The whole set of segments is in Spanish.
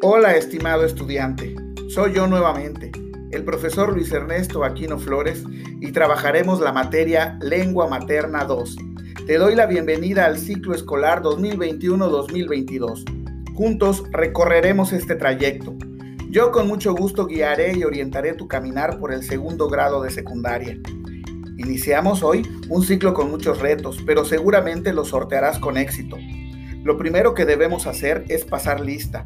Hola, estimado estudiante. Soy yo nuevamente, el profesor Luis Ernesto Aquino Flores, y trabajaremos la materia Lengua Materna 2. Te doy la bienvenida al ciclo escolar 2021-2022. Juntos recorreremos este trayecto. Yo con mucho gusto guiaré y orientaré tu caminar por el segundo grado de secundaria. Iniciamos hoy un ciclo con muchos retos, pero seguramente lo sortearás con éxito. Lo primero que debemos hacer es pasar lista.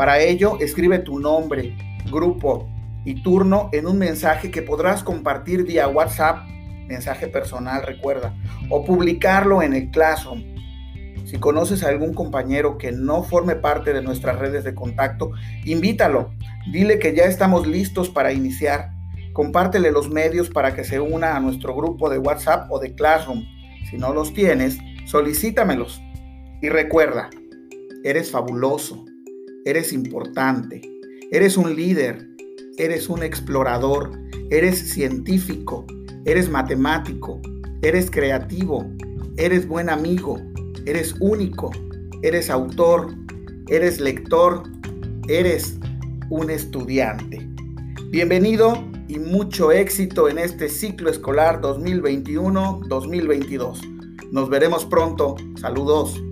Para ello, escribe tu nombre, grupo y turno en un mensaje que podrás compartir vía WhatsApp, mensaje personal, recuerda, o publicarlo en el Classroom. Si conoces a algún compañero que no forme parte de nuestras redes de contacto, invítalo. Dile que ya estamos listos para iniciar. Compártele los medios para que se una a nuestro grupo de WhatsApp o de Classroom. Si no los tienes, solicítamelos. Y recuerda, eres fabuloso, eres importante, eres un líder, eres un explorador, eres científico, eres matemático, eres creativo, eres buen amigo, eres único, eres autor, eres lector, eres un estudiante. Bienvenido y mucho éxito en este ciclo escolar 2021-2022. Nos veremos pronto. Saludos.